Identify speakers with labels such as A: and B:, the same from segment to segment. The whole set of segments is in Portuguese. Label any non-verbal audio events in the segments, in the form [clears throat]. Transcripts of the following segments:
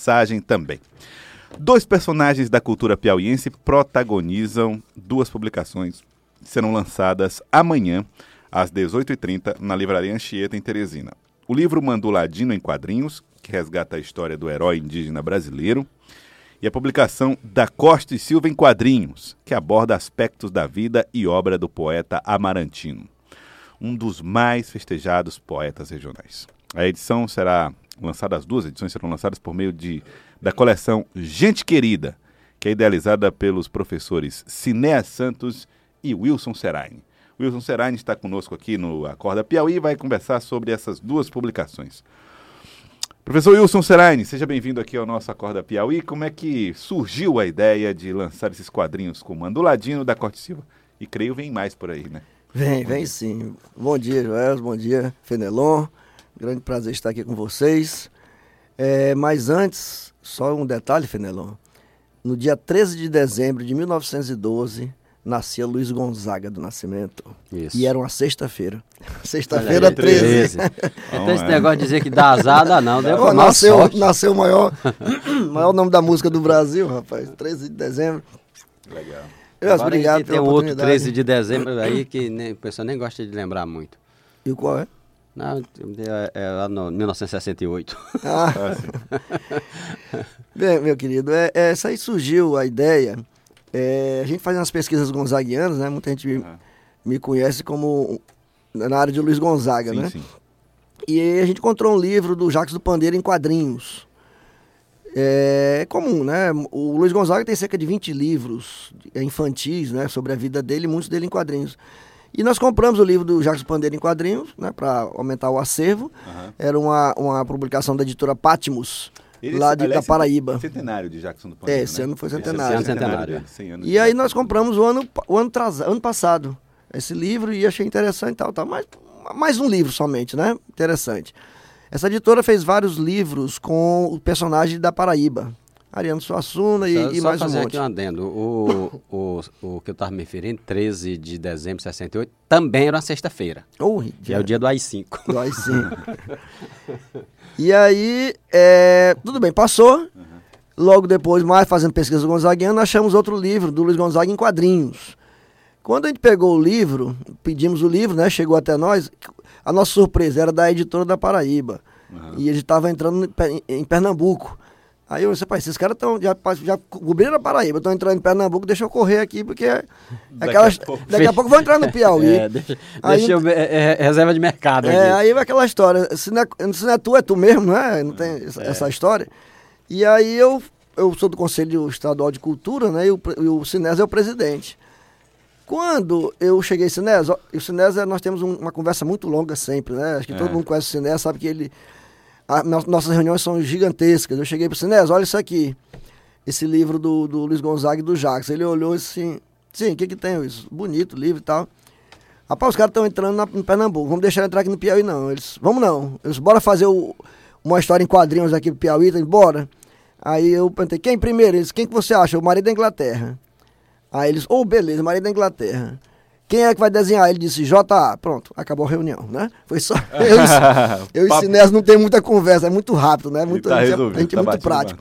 A: mensagem também. Dois personagens da cultura piauiense protagonizam duas publicações que serão lançadas amanhã, às 18h30, na Livraria Anchieta, em Teresina. O livro Manduladino em Quadrinhos, que resgata a história do herói indígena brasileiro, e a publicação Da Costa e Silva em Quadrinhos, que aborda aspectos da vida e obra do poeta Amarantino, um dos mais festejados poetas regionais. A edição será lançada, as duas edições serão lançadas por meio de, da coleção Gente Querida, que é idealizada pelos professores Cinéa Santos e Wilson Seraine. Wilson Seraine está conosco aqui no Acorda Piauí e vai conversar sobre essas duas publicações. Professor Wilson Seraine, seja bem-vindo aqui ao nosso Acorda Piauí. Como é que surgiu a ideia de lançar esses quadrinhos com Manduladino da Corte Silva? E creio vem mais por aí, né?
B: Vem, vem sim. Bom dia, Joel. Bom dia, Fenelon. Grande prazer estar aqui com vocês. É, mas antes, só um detalhe, Fenelon. No dia 13 de dezembro de 1912, nascia Luiz Gonzaga do Nascimento. Isso. E era uma sexta-feira. Sexta-feira 13.
C: então esse é. negócio de dizer que dá azar, dá não. Deu
B: oh, nasceu, nasceu o maior, [coughs] maior nome da música do Brasil, rapaz. 13 de dezembro.
C: Legal. Eu, obrigado pela tem um outro 13 de dezembro aí que nem, o pessoal nem gosta de lembrar muito.
B: E qual é?
C: Não, é, é lá no 1968. Ah. [laughs]
B: Bem, meu querido, é, é, essa aí surgiu a ideia. É, a gente faz umas pesquisas gonzaguianas, né? Muita gente me, me conhece como na área de Luiz Gonzaga, sim, né? Sim. E a gente encontrou um livro do Jacques do Pandeiro em quadrinhos. É comum, né? O Luiz Gonzaga tem cerca de 20 livros infantis, né? Sobre a vida dele, muitos dele em quadrinhos. E nós compramos o livro do Jacques Pandeiro em quadrinhos, né, para aumentar o acervo. Uhum. Era uma, uma publicação da editora Patmos, Ele, lá de aliás, Itaparaíba.
A: Centenário de Jackson do Pandeiro.
B: É, esse né? ano foi centenário.
C: Esse ano centenário.
B: centenário. E aí nós compramos o ano, o ano, tras, ano passado esse livro e achei interessante e tal, tal. Mas mais um livro somente, né? Interessante. Essa editora fez vários livros com o personagem da Paraíba. Ariano Suassuna e, só, e mais
C: só fazer
B: um
C: monte. aqui um adendo. O, o, o que eu estava me referindo, 13 de dezembro de 68, também era uma sexta-feira.
B: Oh,
C: que é o dia do AI-5.
B: Do AI-5. e aí, é, tudo bem, passou. Uhum. Logo depois, mais fazendo pesquisa gonzaguiana, achamos outro livro do Luiz Gonzaga em quadrinhos. Quando a gente pegou o livro, pedimos o livro, né? Chegou até nós. A nossa surpresa era da editora da Paraíba. Uhum. E gente estava entrando em Pernambuco. Aí eu disse, pai, esses caras estão já, já cobriram a Paraíba, estão entrando em Pernambuco, deixa eu correr aqui, porque é daqui, aquelas, a pouco, daqui a pouco vão entrar no [laughs] Piauí.
C: É, deixa, aí, deixa eu, é, é, reserva de mercado
B: é, aqui. aí vai aquela história, se não, é, se não é tu, é tu mesmo, não é? Não tem essa, é. essa história. E aí eu, eu sou do Conselho Estadual de Cultura, né? E o, e o é o presidente. Quando eu cheguei em Sinés, o Sinés, nós temos um, uma conversa muito longa sempre, né? Acho que todo mundo conhece o Sinés, sabe que ele a, nossas reuniões são gigantescas. Eu cheguei para o Sinés, olha isso aqui. Esse livro do, do Luiz Gonzaga e do Jacques. Ele olhou assim, sim, o que que tem isso? Bonito livro e tal. Rapaz, os caras estão entrando na, em Pernambuco. Vamos deixar entrar aqui no Piauí, não. Eles, vamos não. Eles, bora fazer o, uma história em quadrinhos aqui no Piauí, tá? bora. Aí eu perguntei, quem primeiro? Eles, quem que você acha? O marido da Inglaterra. Aí eles, oh, beleza, marido da Inglaterra. Quem é que vai desenhar? Ele disse JA. Pronto, acabou a reunião, né? Foi só. Eu, [laughs] eu e Sinés não tem muita conversa, é muito rápido, né? Muito,
A: tá
B: a
A: gente, a gente
B: tá é muito prático.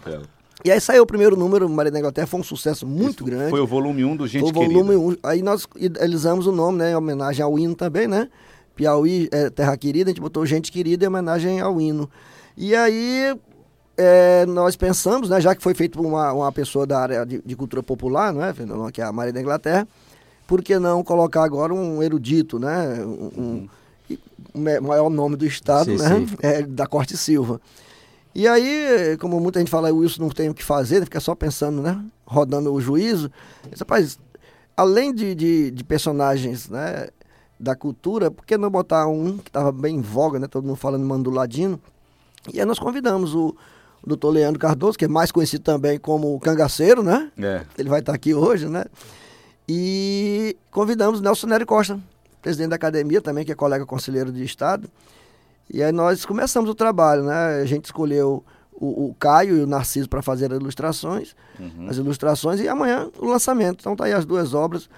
B: E aí saiu o primeiro número, Maria da Inglaterra, foi um sucesso muito Isso grande.
A: Foi o volume 1 do Gente
B: Foi o volume 1. Aí nós idealizamos o nome, né? Em homenagem ao hino também, né? Piauí, é, Terra Querida, a gente botou Gente Querida em homenagem ao hino. E aí é, nós pensamos, né? Já que foi feito por uma, uma pessoa da área de, de cultura popular, não é? Que é a Maria da Inglaterra por que não colocar agora um erudito, né? Um, um maior nome do Estado, sim, né? Sim. É, da Corte Silva. E aí, como muita gente fala, o Wilson não tem o que fazer, fica só pensando, né? Rodando o juízo. Disse, rapaz, além de, de, de, personagens né, da cultura, por que não botar um que estava bem em voga, né? Todo mundo falando manduladino. E aí nós convidamos o, o doutor Leandro Cardoso, que é mais conhecido também como Cangaceiro, né? É. Ele vai estar aqui hoje, né? E convidamos Nelson Nery Costa, presidente da academia também, que é colega conselheiro de Estado. E aí nós começamos o trabalho, né? A gente escolheu o, o Caio e o Narciso para fazer as ilustrações, uhum. as ilustrações, e amanhã o lançamento. Então tá aí as duas obras.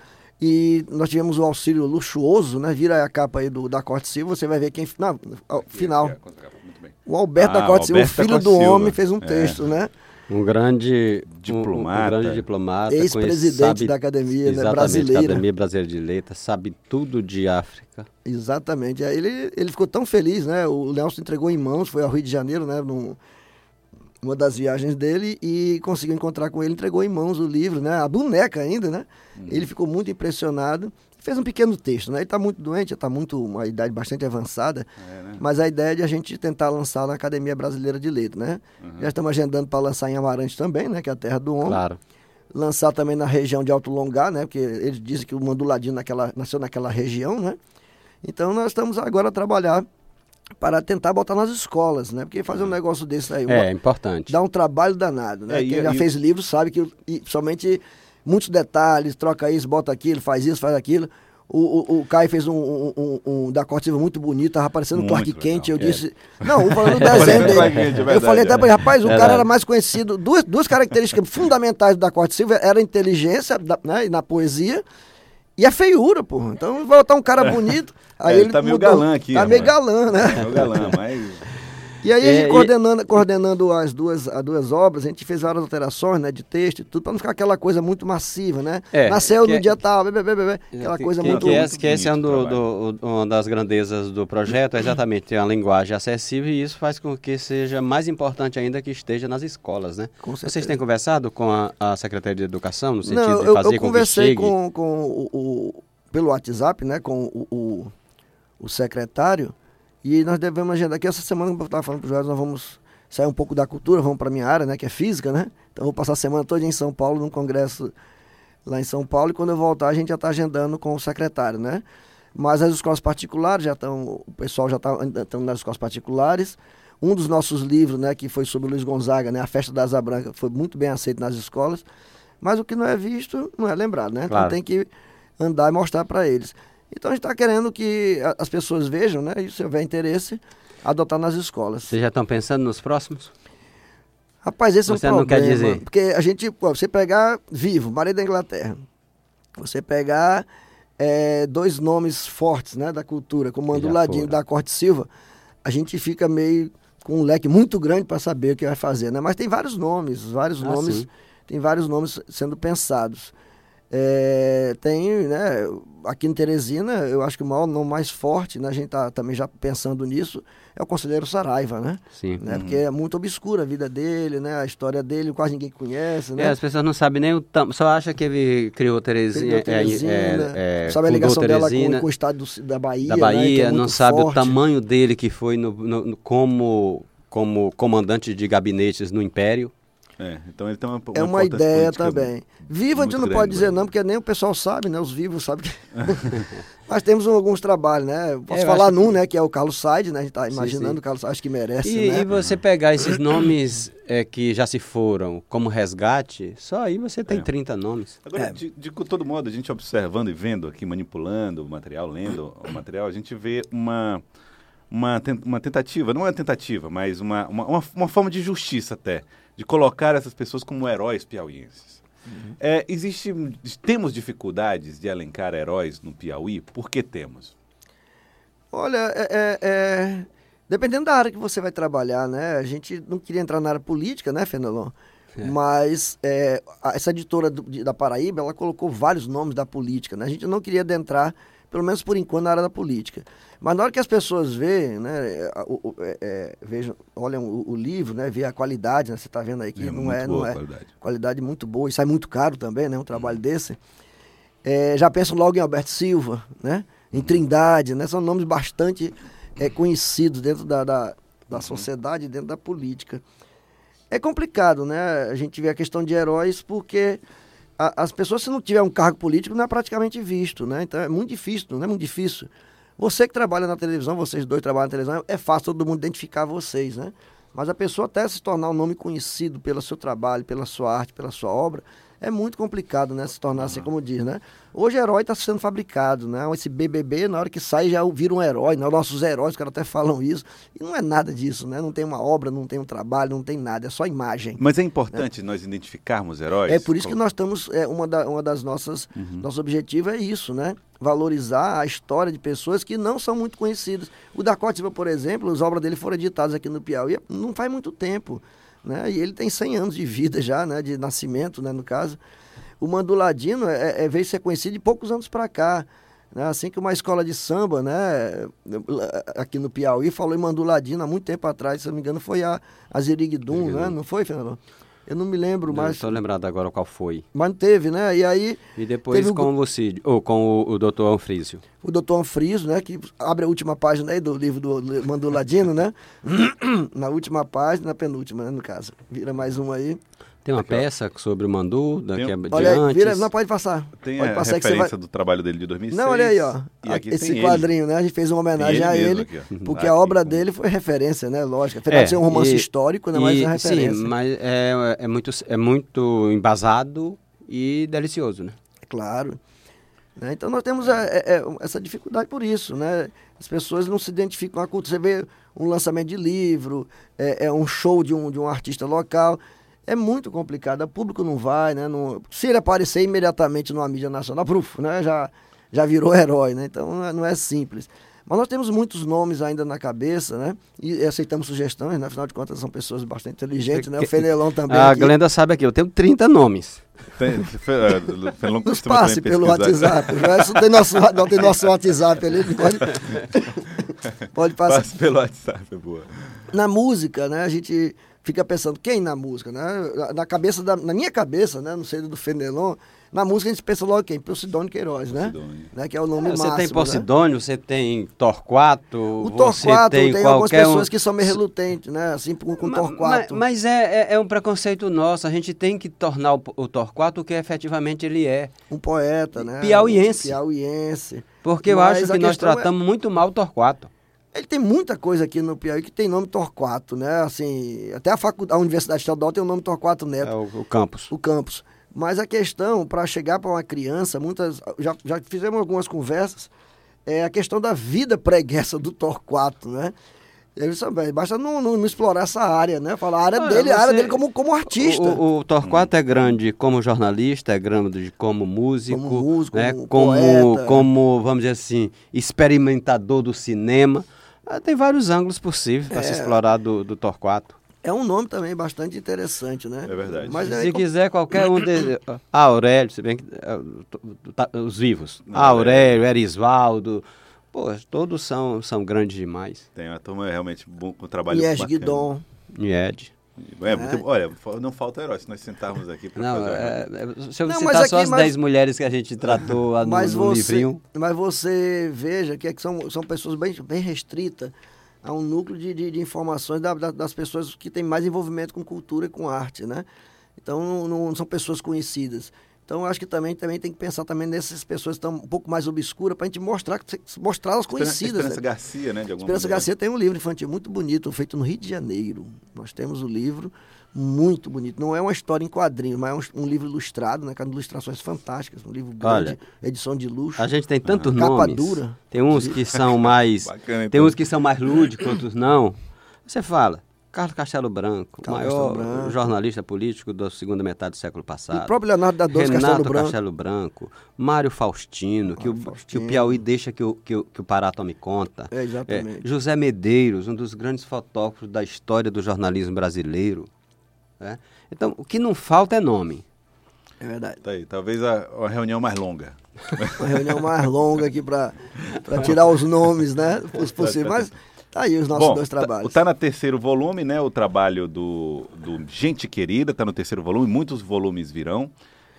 B: E nós tivemos o auxílio luxuoso, né? Vira a capa aí do, da Corte Silva, você vai ver quem. Ao final. O Alberto
A: Ah,
B: da Corte Silva, o filho do homem, fez um
A: É.
B: texto, né?
C: Um grande
A: Diplomata.
C: um, um grande diplomata,
B: Ex-presidente da academia, né, brasileira.
C: Academia Brasileira de Letras, sabe tudo de África.
B: Exatamente. Ele, ele ficou tão feliz, né? O Nelson entregou em mãos, foi ao Rio de Janeiro, né? Num, uma das viagens dele e conseguiu encontrar com ele, entregou em mãos o livro, né? A boneca ainda, né? Ele ficou muito impressionado. Fez um pequeno texto, né? Ele está muito doente, está muito uma idade bastante avançada,
A: É, né?
B: mas a ideia é de a gente tentar lançar na Academia Brasileira de Letras, né? Já estamos agendando para lançar em Amarante também, né? Que é a terra do homem.
C: Claro.
B: Lançar também na região de Alto Longá, né? Porque eles dizem que o Manduladinho naquela, nasceu naquela região, né? Então nós estamos agora a trabalhar para tentar botar nas escolas, né? Porque fazer um negócio desse aí
C: É, importante.
B: dá um trabalho danado, né?
A: É, e-
B: Quem já
A: e-
B: fez livro sabe que e, somente muitos detalhes, troca isso, bota aquilo, faz isso, faz aquilo. O, o, o Caio fez um, um, um- um da Cortiva muito bonito, tava parecendo um Clark Kent. Eu
A: é.
B: disse. Não, falando [laughs] do desenho dele.
A: É
B: eu falei até
A: é.
B: pra ele, rapaz, o cara
C: Verdade.
B: era mais conhecido. Duas, duas características fundamentais da Corte Silva era a inteligência da- né, e na poesia e a feiura, pô. Então vai botar um cara bonito. [laughs] Aí
A: É,
B: ele
A: tá meio
B: mudou.
A: galã aqui,
B: Tá meio galã, né?
A: É o galã, mas.
B: E aí, a
C: É,
B: gente
C: e-
B: coordenando, coordenando as, duas, as duas obras, a gente fez várias alterações né, de texto e tudo, para não ficar aquela coisa muito massiva, né?
C: É,
B: Nasceu no
C: é-
B: dia tal, bebê, bebê, bebê, aquela
C: que,
B: coisa
C: que,
B: muito...
C: que,
A: muito
C: esse, que esse é um do, do- uma das grandezas do projeto, é exatamente ter uma linguagem acessível e isso faz com que seja mais importante ainda que esteja nas escolas, né?
B: Com
C: Vocês têm conversado com a, a Secretaria de Educação no sentido
B: Não,
C: de
B: eu,
C: fazer
B: eu
C: com
B: conversei
C: que chegue?
B: com, com o, o- pelo WhatsApp, né, com o, o, o secretário, e nós devemos agendar aqui essa semana, como eu estava falando para os jovens, nós vamos sair um pouco da cultura, vamos para minha área, né, que é física, né? Então vou passar a semana toda em São Paulo, num congresso lá em São Paulo, e quando eu voltar a gente já está agendando com o secretário, né? Mas as escolas particulares já estão, o pessoal já está estão nas escolas particulares. Um dos nossos livros, né, que foi sobre o Luiz Gonzaga, né, a Festa da Asa Branca, foi muito bem aceito nas escolas. Mas o que não é visto não é lembrado, né? Então
C: Claro.
B: tem que andar e mostrar para eles. Então a gente está querendo que as pessoas vejam, né? E se houver interesse, adotar nas escolas.
C: Vocês já estão pensando nos próximos?
B: Rapaz, esse
C: Você
B: é um
C: não quer
B: problema.
C: dizer?
B: Porque a gente, pô, você pegar Vivo, Maria da Inglaterra, você pegar é, dois nomes fortes né, da cultura, como
C: já
B: Anduladinho da Corte Silva, a gente fica meio com um leque muito grande para saber o que vai fazer, né? Mas tem vários nomes, vários
C: Ah,
B: nomes,
C: sim.
B: tem vários nomes sendo pensados. É, tem, né, aqui em Teresina, eu acho que o maior nome mais forte, né, a gente tá também já pensando nisso, é o conselheiro Saraiva, né?
C: Sim.
B: né? Porque é muito obscura a vida dele, né? A história dele, quase ninguém conhece,
C: É,
B: né?
C: as pessoas não sabem nem o tamanho, só acham que ele criou Terezinha,
B: Criou Teresina,
C: é, é,
B: sabe a ligação dela com,
C: Teresina,
B: com o estado do- da Bahia,
C: da
B: né?
C: Bahia,
B: Que é
C: não sabe o
B: forte.
C: tamanho dele que foi no, no- no- como, como comandante de gabinetes no Império.
A: É, então ele tem uma,
B: É uma ideia também. Vivo a gente não
A: grande,
B: pode dizer
A: né?
B: não, porque nem o pessoal sabe, né? Os vivos sabem. Que... [laughs] Mas temos alguns trabalhos, né? Eu Posso
C: É,
B: falar
C: acho que-
B: num, né? Que é o Carlos Said, né? A gente tá
C: Sim,
B: imaginando
C: sim.
B: o Carlos acho que merece,
C: E,
B: né?
C: e você pegar esses nomes é, que já se foram como resgate, só aí você tem
A: É.
C: 30 nomes.
A: Agora,
B: É.
A: de, de todo modo, a gente observando e vendo aqui, manipulando o material, lendo o material, a gente vê uma, uma, ten- uma tentativa, não é uma tentativa, mas uma, uma, uma, uma forma de justiça até, de colocar essas pessoas como heróis piauienses. É, existe, temos dificuldades de elencar heróis no Piauí? Por que temos?
B: Olha, é, é- é- dependendo da área que você vai trabalhar, né? A gente não queria entrar na área política, né, Fenelon? Mas é, essa editora do- de- da Paraíba, ela colocou vários nomes da política, né? A gente não queria adentrar, pelo menos por enquanto, na área da política. Mas na hora que as pessoas veem, né, a- o- o- é- é, vejam, olham o, o livro, né, vê a qualidade, né? Você está vendo aí que não é, não
A: a
B: é
A: qualidade.
B: qualidade muito boa e sai muito caro também, né? Um trabalho desse. É, já pensam logo em Alberto Silva, né? Em Trindade, né? São nomes bastante é, conhecidos dentro da, da, da sociedade, dentro da política. É complicado, né? A gente vê a questão de heróis porque a- as pessoas, se não tiver um cargo político, não é praticamente visto, né? Então é muito difícil, não é muito difícil. Você que trabalha na televisão, vocês dois trabalham na televisão, é fácil todo mundo identificar vocês, né? Mas a pessoa até se tornar um nome conhecido pelo seu trabalho, pela sua arte, pela sua obra, é muito complicado, né? Se tornar assim, como diz, né? Hoje herói está sendo fabricado, né? Esse BBB, na hora que sai, já vira um herói, né? Nossos heróis, os caras até falam isso. E não é nada disso, né? Não tem uma obra, não tem um trabalho, não tem nada, é só imagem.
A: Mas é importante nós identificarmos heróis?
B: É por isso que nós estamos, é, uma, da, uma das nossas,
A: Uhum.
B: nosso objetivo é isso, né? Valorizar a história de pessoas que não são muito conhecidas. O da Silva, por exemplo, as obras dele foram editadas aqui no Piauí não faz muito tempo, né? E ele tem 100 anos de vida já, né? De nascimento, né? No caso. O Manduladino é, é, veio ser conhecido de poucos anos para cá. Né? Assim que uma escola de samba, né, aqui no Piauí, falou em Manduladino há muito tempo atrás, se não me engano, foi a, a Ziriguidum, né? Não foi, Fernando? Eu não me lembro,
C: Não
B: mas.
C: estou lembrado agora qual foi.
B: Mas não teve, né? E aí
C: E depois
B: o
C: com o Cid, ou com o, o doutor Anfrísio.
B: o doutor Anfriso, né? Que abre a última página aí do livro do Manduladino, né? [clears throat] na última página, na penúltima, né, no caso. Vira mais uma aí.
C: Tem uma peça sobre o Mandu, da,
A: Tem-
C: que é de
B: Olha
C: antes.
B: vira, não pode passar.
A: Tem
B: pode
A: a
B: passar
A: referência
B: vai.
A: do trabalho dele de 2006.
B: Não, olha aí, ó.
A: E aqui
B: Esse
A: tem ele.
B: quadrinho, né? A gente fez uma homenagem
A: Tem
B: a
A: ele
B: ele,
A: aqui,
B: porque
A: Aqui,
B: a obra dele foi referência, né? Lógico. Apesar de ser um romance
C: É, e-
B: histórico, né? Mas
C: e-
B: é referência.
C: Sim, mas é, é, muito, é muito embasado e delicioso, né?
B: Claro. Né? Então nós temos é, é, é, essa dificuldade por isso, né? As pessoas não se identificam com a cultura. Você vê um lançamento de livro, é, é um show de um, de um artista local. É muito complicado, o público não vai, né? Não, se ele aparecer imediatamente numa mídia nacional, [laughs] pruf, né? já, já virou herói, né? Então não é, não é simples. Mas nós temos muitos nomes ainda na cabeça, né? E aceitamos sugestões, né? Afinal de contas, são pessoas bastante inteligentes, né? O [laughs] Fenelon também.
C: A
B: aqui.
C: Glenda sabe aqui, eu tenho 30 nomes.
A: Tem, Fe- eh, Fernão
B: Nos passe pelo. WhatsApp. O Gerson tem nosso, não tem nosso WhatsApp ali, ele pode, [laughs] pode passar.
A: Passe pelo WhatsApp, é boa.
B: Na música, né, a gente fica pensando, quem na música, né? Na- cabeça, da, na minha cabeça, né, não sei do Fenelon, na música a gente pensa logo quem? Posidônio Queiroz, né? Né? Que é o nome
C: É, você
B: máximo,
C: tem
B: né?
C: Posidônio, você tem Torquato,
B: O
C: você
B: Torquato,
C: tem,
B: tem, algumas pessoas
C: um...
B: que são meio relutentes, né? Assim, com, com
C: Ma-
B: Torquato.
C: ma- Mas, é, é, é um preconceito nosso, a gente tem que tornar o, o Torquato o que efetivamente ele é.
B: Um poeta, né?
C: Piauiense.
B: Piauiense.
C: Porque eu
B: Mas
C: acho
B: a
C: que nós
B: é-
C: tratamos muito mal o Torquato.
B: Ele tem muita coisa aqui no Piauí que tem nome Torquato, né? Assim, até a, faculdade, a Universidade Estadual tem o nome Torquato Neto.
C: É o, o campus.
B: o campus. Mas a questão, para chegar para uma criança, muitas. Já, já fizemos algumas conversas, é a questão da vida preguiça do Torquato, né? Ele sabe, basta não, não, não explorar essa área, né? Falar a área
C: Olha,
B: dele, a área
C: você-
B: dele como, como artista.
C: O, o Torquato é grande como jornalista, é grande como músico,
B: Como músico,
C: né?
B: como
C: como,
B: poeta.
C: como, vamos dizer assim, experimentador do cinema. Ah, Tem vários ângulos possíveis para se
B: É.
C: explorar do, do Torquato.
B: É um nome também bastante interessante, né?
A: É verdade.
B: Mas é
C: Se
B: com-
C: quiser, qualquer um de. [coughs] Ah, Aurélio, se bem que. ah, tá- Os vivos.
A: Não,
C: Aurélio, Erisvaldo. Pô, todos são, são grandes demais.
A: Tem uma turma realmente bom, com trabalho bacana.
B: Guidon.
C: Nied.
A: É, muito- olha, fa- não falta herói se nós sentarmos aqui para
C: Não,
A: fazer.
C: é, é, se eu
B: Não,
C: citar
B: mas
C: só
B: aqui,
C: as
B: mas-
C: 10 mulheres que a gente tratou no,
B: Mas
C: no
B: você,
C: livrinho.
B: mas você veja que, é que são, são pessoas bem, bem restritas a um núcleo de, de, de informações da- da- das pessoas que têm mais envolvimento com cultura e com arte, né? Então não, não são pessoas conhecidas. Então eu acho que também, também tem que pensar também nessas pessoas que estão um pouco mais obscuras para a gente mostrar mostrá-las conhecidas.
A: Esperança
B: né?
A: Garcia, né? De alguma
B: Esperança
A: maneira.
B: Garcia tem um livro infantil muito bonito, feito no Rio de Janeiro. Nós temos o livro muito bonito. Não é uma história em quadrinhos, mas é um, um livro ilustrado, né? Com ilustrações fantásticas, um livro grande,
C: Olha,
B: edição de luxo.
C: A gente tem tantos
B: Capa
C: nomes.
B: dura.
C: Tem uns que são [laughs] mais.
A: Bacana,
C: tem
A: então.
C: uns que são mais lúdicos, outros não. Você fala, Carlos Castelo Branco, o
B: Carlos
C: maior
B: Branco.
C: jornalista político da segunda metade do século
B: E o
C: passado.
B: próprio Leonardo da Doce
C: Renato
B: Castelo Branco.
C: Castelo Branco, Mário Faustino, que, o,
B: Mário
C: que
B: Faustino.
C: o Piauí deixa que o, que o, que o Pará tome conta.
B: É, exatamente.
C: É, José Medeiros, um dos grandes fotógrafos da história do jornalismo brasileiro. né? Então, o que não falta é nome.
B: É verdade.
A: Tá aí, talvez a, a reunião mais longa. [laughs]
B: Uma reunião mais longa aqui para tirar os nomes, né? [laughs] Os possíveis. Mas tá aí os nossos
A: Bom,
B: dois trabalhos.
A: Tá, tá no terceiro volume, né? O trabalho do, do Gente Querida, tá no terceiro volume. Muitos volumes virão,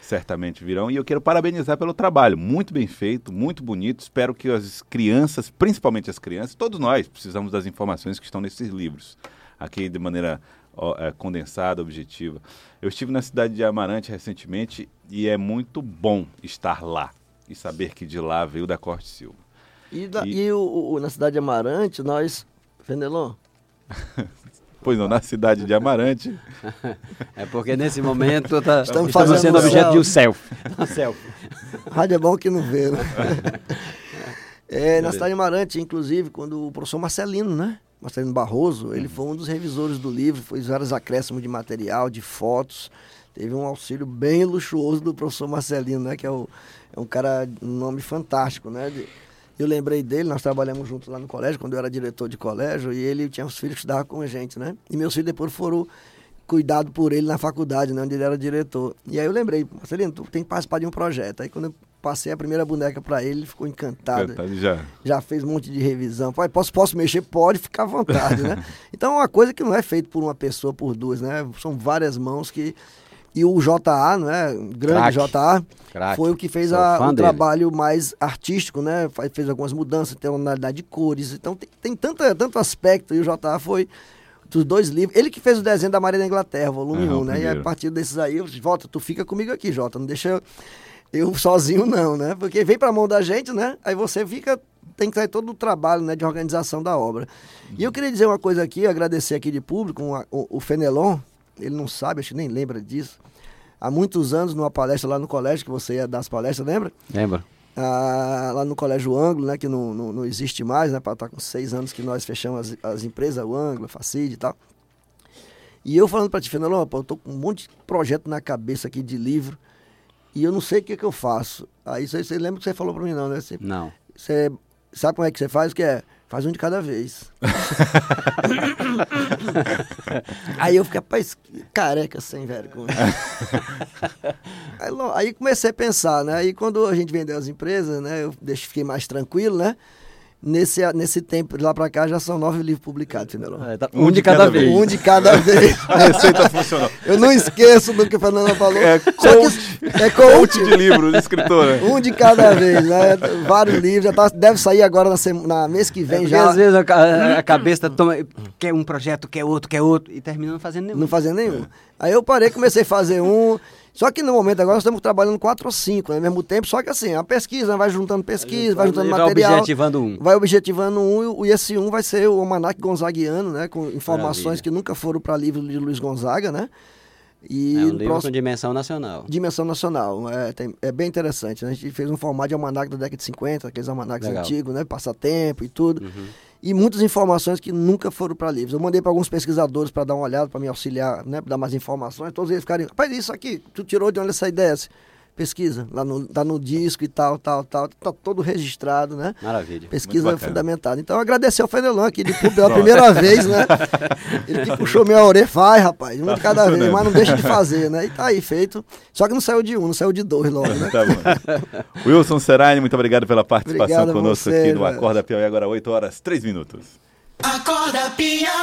A: certamente virão. E eu quero parabenizar pelo trabalho. Muito bem feito, muito bonito. Espero que as crianças, principalmente as crianças, todos nós precisamos das informações que estão nesses livros. Aqui de maneira ó, é, condensada, objetiva. Eu estive na cidade de Amarante recentemente e é muito bom estar lá e saber que de lá veio da Corte Silva.
B: E, da-
A: e-
B: e o, o- na cidade de Amarante, nós. Fenelon? [laughs]
A: Pois não, na cidade de Amarante. [laughs]
C: É porque nesse momento tá,
B: Estamos
C: estamos,
B: fazendo
C: sendo
B: um
C: objeto de um
B: selfie.
C: selfie. [laughs] Um selfie.
B: Rádio é bom que não vê, né? É, na cidade de Amarante, inclusive, quando o professor Marcelino, né? Marcelino Barroso, ele foi um dos revisores do livro, fez vários acréscimos de material, de fotos. Teve um auxílio bem luxuoso do professor Marcelino, né? Que é, o, é um cara, um nome fantástico, né? De- eu lembrei dele, nós trabalhamos juntos lá no colégio, quando eu era diretor de colégio, e ele tinha os filhos que estudavam com a gente, né? E meus filhos depois foram cuidado por ele na faculdade, né, onde ele era diretor. E aí eu lembrei, Marcelino, tu tem que participar de um projeto. Aí quando eu passei a primeira boneca para ele, ele ficou encantado.
A: Já.
B: Já fez um monte de revisão. Pai, posso, posso mexer? Pode, ficar à vontade, né? [laughs] Então é uma coisa que não é feita por uma pessoa, por duas, né? São várias mãos que... E o JA, não é? O grande
C: Craque.
B: JA,
C: Craque.
B: foi o que fez a- o trabalho mais artístico, né? Fez algumas mudanças, tem tonalidade de cores. Então tem, tem tanta, tanto aspecto. E o JA foi dos dois livros. Ele que fez o desenho da Maria da Inglaterra, volume
A: Aham,
B: 1,
A: o
B: né? E
A: primeiro.
B: a partir desses aí, eu disse, Volta, tu fica comigo aqui, Jota. Não deixa eu, eu [laughs] sozinho, não, né? Porque vem pra mão da gente, né? Aí você fica. Tem que sair todo o trabalho né, de organização da obra. E eu queria dizer uma coisa aqui, agradecer aqui de público, um- o, o Fenelon, ele não sabe, acho que nem lembra disso. Há muitos anos, numa palestra lá no colégio, que você ia dar as palestras, lembra?
C: Lembra?
B: Ah, lá no Colégio Ângulo, né, que não, não, não existe mais, né, para estar com seis anos que nós fechamos as, as empresas, o Ângulo, a Facid e tal. E eu falando para ti, Fernando, eu tô com um monte de projeto na cabeça aqui de livro e eu não sei o que, que eu faço. Aí você, você lembra que você falou para mim, não, né? Você,
C: Não.
B: você sabe como é que você faz? O que é? Faz um de cada vez. [laughs] aí eu fiquei, rapaz, que careca sem vergonha. [laughs] aí, aí comecei a pensar, né? Aí quando a gente vendeu as empresas, né? Eu fiquei mais tranquilo, né? Nesse, nesse tempo, de lá pra cá, já são nove livros publicados, entendeu?
C: É, tá- um, de cada, vez.
B: Um de cada [laughs] vez.
A: A receita funcionou.
B: Eu não esqueço do que a Fernanda falou.
A: É coach.
B: é
A: Coach
B: coach.
A: de livro, de escritora.
B: Um de cada vez, né? Vários livros, já tá, deve sair agora na, sema- na mês que
C: É
B: vem
C: porque
B: já.
C: às vezes a, a cabeça toma, quer um projeto, quer outro, quer outro, e termina não fazendo nenhum.
B: Não fazia nenhum. Aí eu parei, comecei a fazer um. Só que no momento agora nós estamos trabalhando quatro ou cinco, né, ao mesmo tempo. Só que assim, a pesquisa, vai juntando pesquisa, vai juntando
C: vai
B: material.
C: objetivando um.
B: Vai objetivando um, e esse um vai ser o Almanac Gonzaguiano, né? Com informações
C: Maravilha.
B: que nunca foram para livro de Luiz Gonzaga, né? E
C: É um livro
B: próximo-
C: com dimensão nacional.
B: Dimensão nacional. É, tem- é bem interessante. né? A gente fez um formato de almanac da década de 50, aqueles almanacs
C: Legal.
B: antigos, né? Passatempo e tudo.
C: Uhum.
B: E muitas informações que nunca foram para livros. Eu mandei para alguns pesquisadores para dar uma olhada, para me auxiliar, né? Para dar mais informações. Todos eles ficaram, rapaz, isso aqui, tu tirou de onde essa ideia? Pesquisa, lá no, tá no disco e tal, tal, tal. Tá todo registrado, né?
C: Maravilha.
B: Pesquisa fundamentada. Então, agradecer ao Fenelon aqui de, pela primeira vez, né? [laughs] Ele que puxou minha orelha, faz, rapaz, um
A: Tá
B: de cada vez,
A: funcionando.
B: mas não deixa de fazer, né? E tá aí feito. Só que não saiu de um, não saiu de dois logo, né? [laughs]
A: Tá bom. Wilson Serrani, muito obrigado pela participação
B: Obrigado
A: conosco
B: você,
A: aqui no. Acorda Piauí, agora 8 horas 3 minutos.
D: Acorda Piauí.